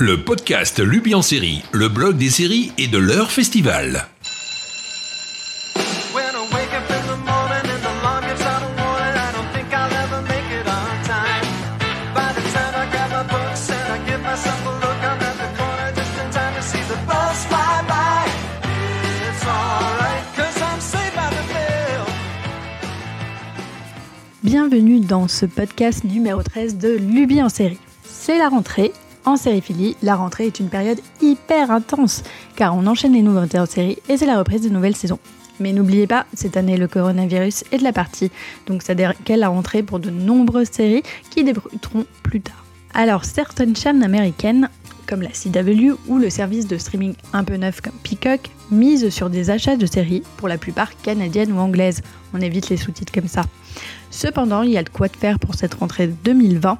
le podcast Lubi en série, le blog des séries et de leur festival. Bienvenue dans ce podcast numéro 13 de Luby en série. C'est la rentrée. En sériphilie, la rentrée est une période hyper intense car on enchaîne les nouveautés en série et c'est la reprise de nouvelles saisons. Mais n'oubliez pas, cette année le coronavirus est de la partie, donc ça décale la rentrée pour de nombreuses séries qui débuteront plus tard. Alors certaines chaînes américaines comme la CW ou le service de streaming un peu neuf comme Peacock misent sur des achats de séries, pour la plupart canadiennes ou anglaises. On évite les sous-titres comme ça. Cependant, il y a de quoi faire pour cette rentrée 2020.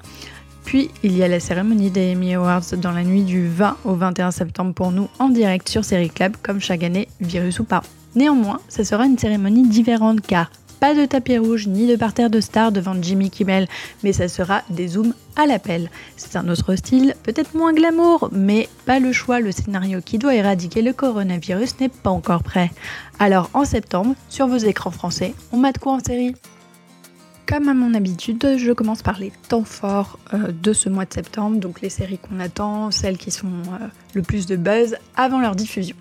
Puis il y a la cérémonie des Emmy Awards dans la nuit du 20 au 21 septembre pour nous en direct sur Série Club comme chaque année, virus ou pas. Néanmoins, ce sera une cérémonie différente car pas de tapis rouge ni de parterre de stars devant Jimmy Kimmel, mais ça sera des zooms à l'appel. C'est un autre style, peut-être moins glamour, mais pas le choix, le scénario qui doit éradiquer le coronavirus n'est pas encore prêt. Alors en septembre, sur vos écrans français, on mate quoi en série? Comme à mon habitude, je commence par les temps forts euh, de ce mois de septembre, donc les séries qu'on attend, celles qui sont euh, le plus de buzz avant leur diffusion.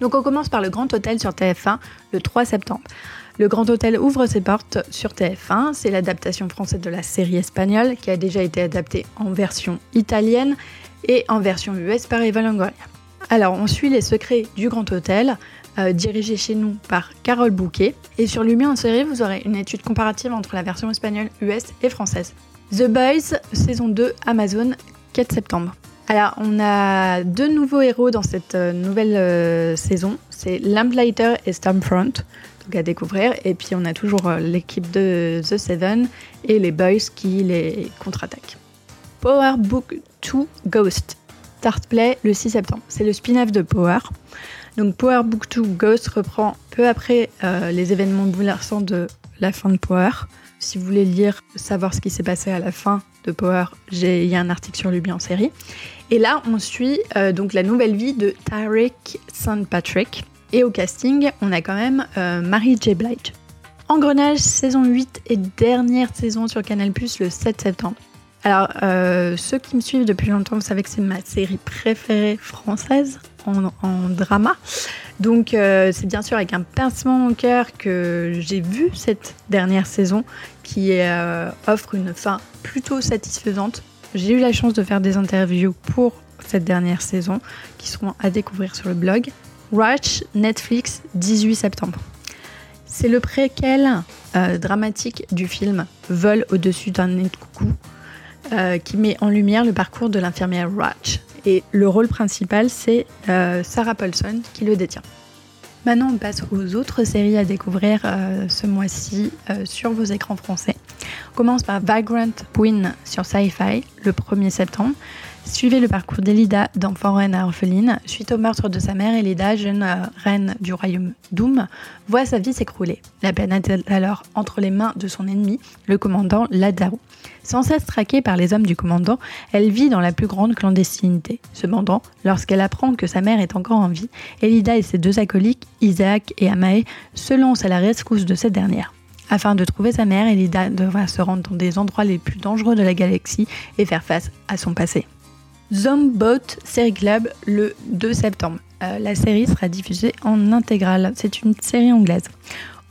Donc on commence par le Grand Hôtel sur TF1 le 3 septembre. Le Grand Hôtel ouvre ses portes sur TF1, c'est l'adaptation française de la série espagnole qui a déjà été adaptée en version italienne et en version US par Eva Longoria. Alors on suit les secrets du Grand Hôtel, euh, dirigé chez nous par Carole Bouquet. Et sur Lumière en série, vous aurez une étude comparative entre la version espagnole, US et française. The Boys, saison 2, Amazon, 4 septembre. Alors, on a deux nouveaux héros dans cette euh, nouvelle euh, saison. C'est Lamplighter et Stormfront, donc à découvrir. Et puis, on a toujours l'équipe de The Seven et les Boys qui les contre-attaquent. Power Book 2 Ghost. Start Play le 6 septembre. C'est le spin-off de Power. Donc Power Book 2 Ghost reprend peu après euh, les événements bouleversants de la fin de Power. Si vous voulez lire, savoir ce qui s'est passé à la fin de Power, il y a un article sur Luby en série. Et là, on suit euh, donc la nouvelle vie de Tarek St. Patrick. Et au casting, on a quand même euh, Mary J. Blige. Engrenage, saison 8 et dernière saison sur Canal+, le 7 septembre. Alors, euh, ceux qui me suivent depuis longtemps, vous savez que c'est ma série préférée française en, drama. Donc, euh, c'est bien sûr avec un pincement au cœur que j'ai vu cette dernière saison qui euh, offre une fin plutôt satisfaisante. J'ai eu la chance de faire des interviews pour cette dernière saison qui seront à découvrir sur le blog. Watch Netflix 18 septembre. C'est le préquel euh, dramatique du film Vol au-dessus d'un nid coucou qui met en lumière le parcours de l'infirmière Ratch. Et le rôle principal, c'est euh, Sarah Paulson qui le détient. Maintenant, on passe aux autres séries à découvrir euh, ce mois-ci euh, sur vos écrans français. On commence par Vagrant Queen sur Sci-Fi le 1er septembre. Suivez le parcours d'Elida d'enfant reine à orpheline. Suite au meurtre de sa mère, Elida, jeune euh, reine du royaume Doom, voit sa vie s'écrouler. La planète est alors entre les mains de son ennemi, le commandant Ladao? Sans cesse traquée par les hommes du commandant, elle vit dans la plus grande clandestinité. Cependant, lorsqu'elle apprend que sa mère est encore en vie, Elida et ses deux acolytes, Isaac et Amae, se lancent à la rescousse de cette dernière. Afin de trouver sa mère, Elida devra se rendre dans des endroits les plus dangereux de la galaxie et faire face à son passé. Zombot Club le 2 septembre. Euh, la série sera diffusée en intégrale. C'est une série anglaise.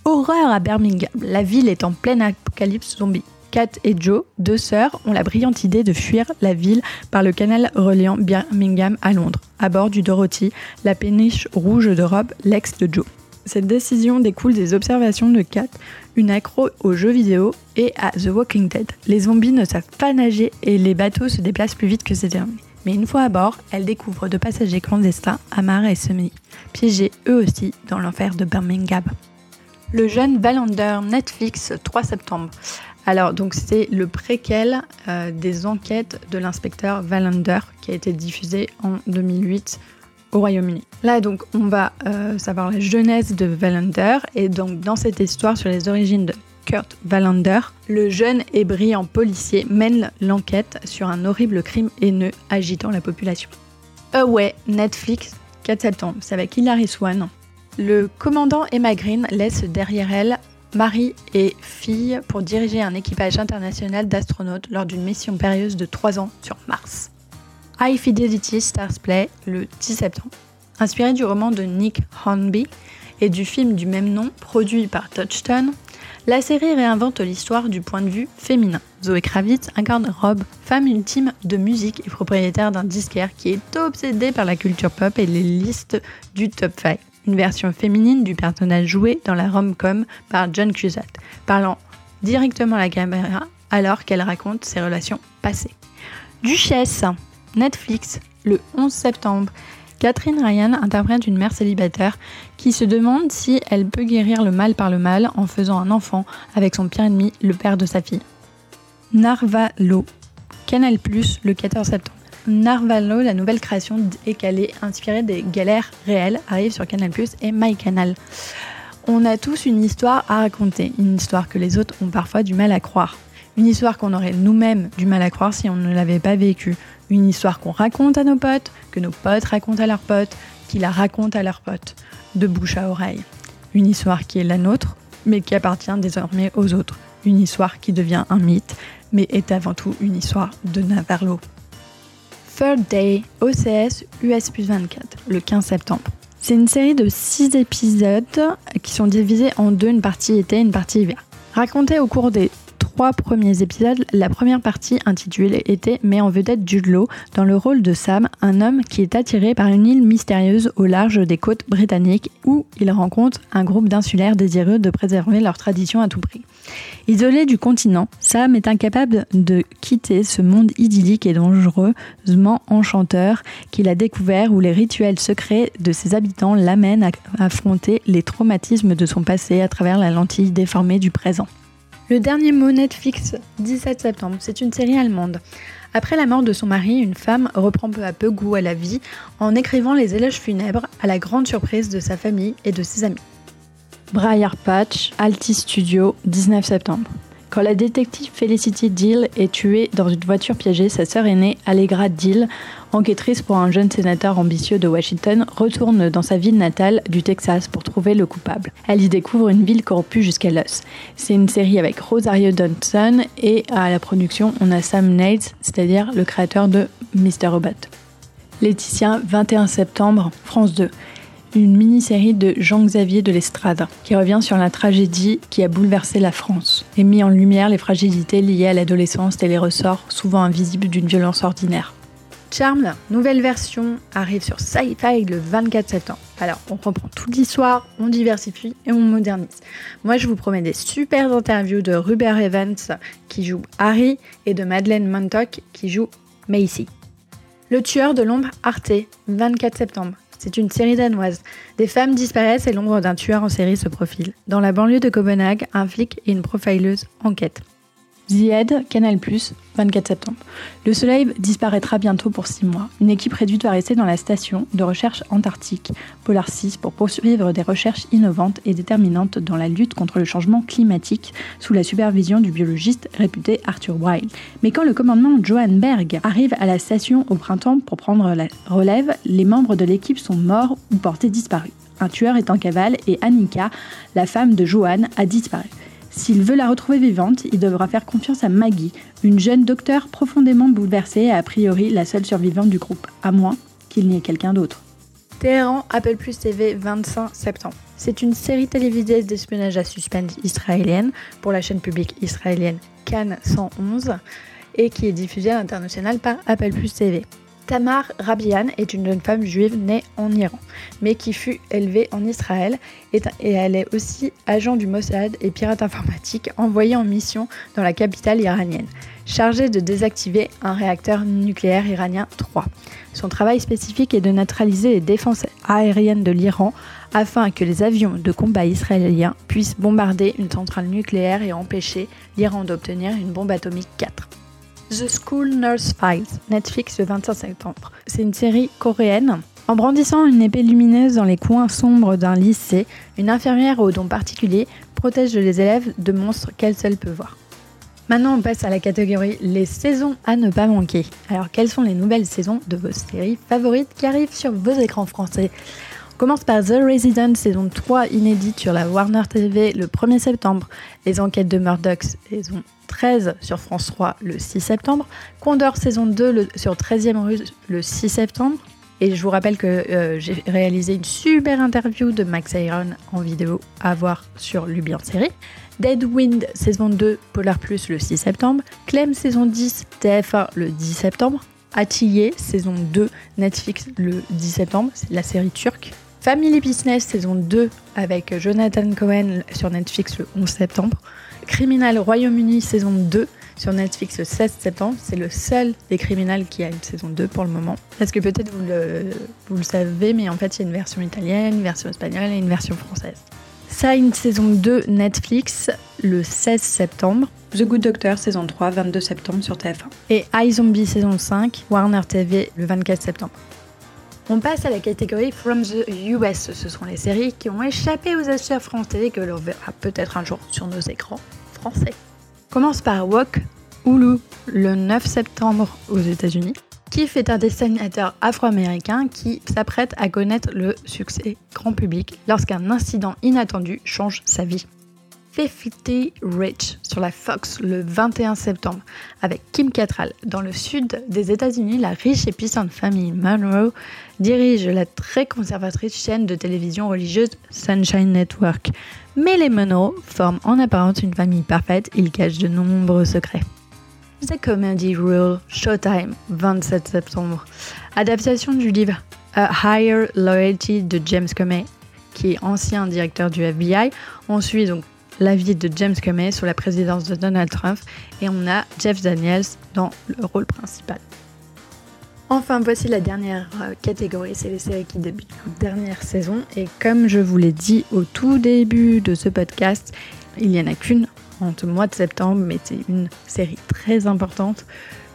Horreur à Birmingham. La ville est en pleine apocalypse zombie. Kat et Joe, deux sœurs, ont la brillante idée de fuir la ville par le canal reliant Birmingham à Londres, à bord du Dorothy, la péniche rouge de Rob, l'ex de Joe. Cette décision découle des observations de Kat, une accro aux jeux vidéo et à The Walking Dead. Les zombies ne savent pas nager et les bateaux se déplacent plus vite que ces derniers. Mais une fois à bord, elle découvre deux passagers clandestins, Amar et Semi, piégés eux aussi dans l'enfer de Birmingham. Le jeune Valander Netflix 3 septembre. Alors donc c'est le préquel euh, des enquêtes de l'inspecteur Valander qui a été diffusé en 2008 au Royaume-Uni. Là donc on va euh, savoir la jeunesse de Valander et donc dans cette histoire sur les origines de Kurt Wallander, le jeune et brillant policier mène l'enquête sur un horrible crime haineux agitant la population. Away, Netflix, 4 septembre, c'est avec Hilary Swan. Le commandant Emma Green laisse derrière elle mari et fille pour diriger un équipage international d'astronautes lors d'une mission périlleuse de 3 ans sur Mars. High Fidelity Stars Play le 10 septembre. Inspiré du roman de Nick Hornby et du film du même nom produit par Touchstone, la série réinvente l'histoire du point de vue féminin. Zoé Kravitz incarne Rob, femme ultime de musique et propriétaire d'un disquaire qui est obsédé par la culture pop et les listes du top 5 une version féminine du personnage joué dans la rom-com par John Cusack, parlant directement à la caméra alors qu'elle raconte ses relations passées. Duchesse, Netflix, le 11 septembre. Catherine Ryan interprète une mère célibataire qui se demande si elle peut guérir le mal par le mal en faisant un enfant avec son pire ennemi, le père de sa fille. Narvalo, Canal+, le 14 septembre. Narvalo, la nouvelle création décalée inspirée des galères réelles, arrive sur Canal+, et MyCanal. On a tous une histoire à raconter, une histoire que les autres ont parfois du mal à croire. Une histoire qu'on aurait nous-mêmes du mal à croire si on ne l'avait pas vécue. Une histoire qu'on raconte à nos potes, que nos potes racontent à leurs potes, qui la racontent à leurs potes, de bouche à oreille. Une histoire qui est la nôtre, mais qui appartient désormais aux autres. Une histoire qui devient un mythe, mais est avant tout une histoire de Navarlo. Third Day, OCS US 24, le 15 septembre. C'est une série de 6 épisodes qui sont divisés en deux, une partie été et une partie hiver. Racontée au cours des trois premiers épisodes, la première partie intitulée Été met en vedette Jude Law dans le rôle de Sam, un homme qui est attiré par une île mystérieuse au large des côtes britanniques où il rencontre un groupe d'insulaires désireux de préserver leur tradition à tout prix. Isolé du continent, Sam est incapable de quitter ce monde idyllique et dangereusement enchanteur qu'il a découvert où les rituels secrets de ses habitants l'amènent à affronter les traumatismes de son passé à travers la lentille déformée du présent. Le dernier mot Netflix, 17 septembre, c'est une série allemande. Après la mort de son mari, une femme reprend peu à peu goût à la vie en écrivant les éloges funèbres à la grande surprise de sa famille et de ses amis. Briar Patch, Alti Studio, 19 septembre. Quand la détective Felicity Deal est tuée dans une voiture piégée, sa sœur aînée, Allegra Deal, enquêtrice pour un jeune sénateur ambitieux de Washington, retourne dans sa ville natale du Texas pour trouver le coupable. Elle y découvre une ville corrompue jusqu'à l'os. C'est une série avec Rosario Dawson et à la production, on a Sam Nates, c'est-à-dire le créateur de Mr. Robot. Laetitia, 21 septembre, France 2 une mini-série de Jean-Xavier de l'Estrade, qui revient sur la tragédie qui a bouleversé la France et mis en lumière les fragilités liées à l'adolescence et les ressorts souvent invisibles d'une violence ordinaire. Charmed, nouvelle version, arrive sur Sci-Fi le 24 septembre. Alors, on reprend toute l'histoire, on diversifie et on modernise. Moi, je vous promets des super interviews de Rupert Evans qui joue Harry et de Madeleine Montauk qui joue Macy. Le tueur de l'ombre Arte, 24 septembre. C'est une série danoise. Des femmes disparaissent et l'ombre d'un tueur en série se profile. Dans la banlieue de Copenhague, un flic et une profileuse enquêtent. The Canal+, 24 septembre. Le soleil disparaîtra bientôt pour 6 mois. Une équipe réduite va rester dans la station de recherche antarctique Polar 6 pour poursuivre des recherches innovantes et déterminantes dans la lutte contre le changement climatique sous la supervision du biologiste réputé Arthur Wilde. Mais quand le commandement Johan Berg arrive à la station au printemps pour prendre la relève, les membres de l'équipe sont morts ou portés disparus. Un tueur est en cavale et Annika, la femme de Johan, a disparu. S'il veut la retrouver vivante, il devra faire confiance à Maggie, une jeune docteur profondément bouleversée et a priori la seule survivante du groupe, à moins qu'il n'y ait quelqu'un d'autre. Téhéran, Apple Plus TV, 25 septembre. C'est une série télévisée d'espionnage à suspense israélienne pour la chaîne publique israélienne Cannes 111 et qui est diffusée à l'international par Apple TV. Tamar Rabian est une jeune femme juive née en Iran, mais qui fut élevée en Israël et elle est aussi agent du Mossad et pirate informatique envoyé en mission dans la capitale iranienne, chargée de désactiver un réacteur nucléaire iranien 3. Son travail spécifique est de neutraliser les défenses aériennes de l'Iran afin que les avions de combat israéliens puissent bombarder une centrale nucléaire et empêcher l'Iran d'obtenir une bombe atomique 4. The School Nurse Files, Netflix le 25 septembre. C'est une série coréenne. En brandissant une épée lumineuse dans les coins sombres d'un lycée, une infirmière aux dons particuliers protège les élèves de monstres qu'elle seule peut voir. Maintenant, on passe à la catégorie les saisons à ne pas manquer. Alors, quelles sont les nouvelles saisons de vos séries favorites qui arrivent sur vos écrans français? Commence par The Resident, saison 3 inédite sur la Warner TV le 1er septembre. Les enquêtes de Murdoch, saison 13 sur France 3 le 6 septembre. Condor, saison 2 le- sur 13e rue le 6 septembre. Et je vous rappelle que euh, j'ai réalisé une super interview de Max Iron en vidéo à voir sur Luby en série. Dead Wind saison 2 Polar Plus le 6 septembre. Clem saison 10 TF1 le 10 septembre. Atillé saison 2 Netflix le 10 septembre, c'est la série turque. Family Business saison 2 avec Jonathan Cohen sur Netflix le 11 septembre. Criminal Royaume-Uni saison 2 sur Netflix le 16 septembre. C'est le seul des criminels qui a une saison 2 pour le moment. Parce que peut-être vous le, vous le savez, mais en fait il y a une version italienne, une version espagnole et une version française. Sign saison 2 Netflix le 16 septembre. The Good Doctor saison 3 22 septembre sur TF1. Et iZombie saison 5 Warner TV le 24 septembre. On passe à la catégorie From the US. Ce sont les séries qui ont échappé aux acheteurs français que l'on verra peut-être un jour sur nos écrans français. Commence par Walk Hulu le 9 septembre aux États-Unis. Kiff est un dessinateur afro-américain qui s'apprête à connaître le succès grand public lorsqu'un incident inattendu change sa vie. 50 Rich sur la Fox le 21 septembre avec Kim Cattrall. Dans le sud des États-Unis, la riche et puissante famille Monroe dirige la très conservatrice chaîne de télévision religieuse Sunshine Network. Mais les Monroe forment en apparence une famille parfaite, ils cachent de nombreux secrets. The Comedy Rule, Showtime, 27 septembre. Adaptation du livre A Higher Loyalty de James Comey, qui est ancien directeur du FBI. On suit donc la vie de James Comey sous la présidence de Donald Trump et on a Jeff Daniels dans le rôle principal. Enfin, voici la dernière euh, catégorie, c'est les séries qui débutent leur dernière saison. Et comme je vous l'ai dit au tout début de ce podcast, il n'y en a qu'une en ce mois de septembre, mais c'est une série très importante.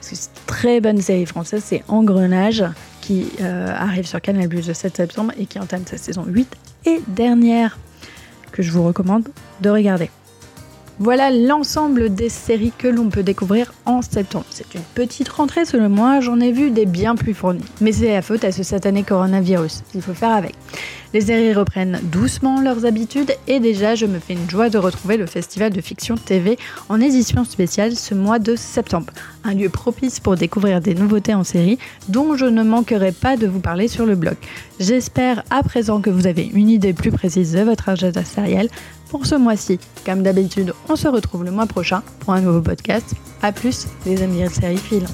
C'est une très bonne série française, c'est Engrenage, qui euh, arrive sur Canal Plus le 7 septembre et qui entame sa saison 8 et dernière, que je vous recommande de regarder. Voilà l'ensemble des séries que l'on peut découvrir en septembre. C'est une petite rentrée selon moi, j'en ai vu des bien plus fournies. Mais c'est la faute à ce satané coronavirus, il faut faire avec. Les séries reprennent doucement leurs habitudes et déjà je me fais une joie de retrouver le Festival de Fiction TV en édition spéciale ce mois de septembre. Un lieu propice pour découvrir des nouveautés en série dont je ne manquerai pas de vous parler sur le blog. J'espère à présent que vous avez une idée plus précise de votre agenda sériel pour ce mois-ci. Comme d'habitude, on se retrouve le mois prochain pour un nouveau podcast. A plus, les amis de série filants.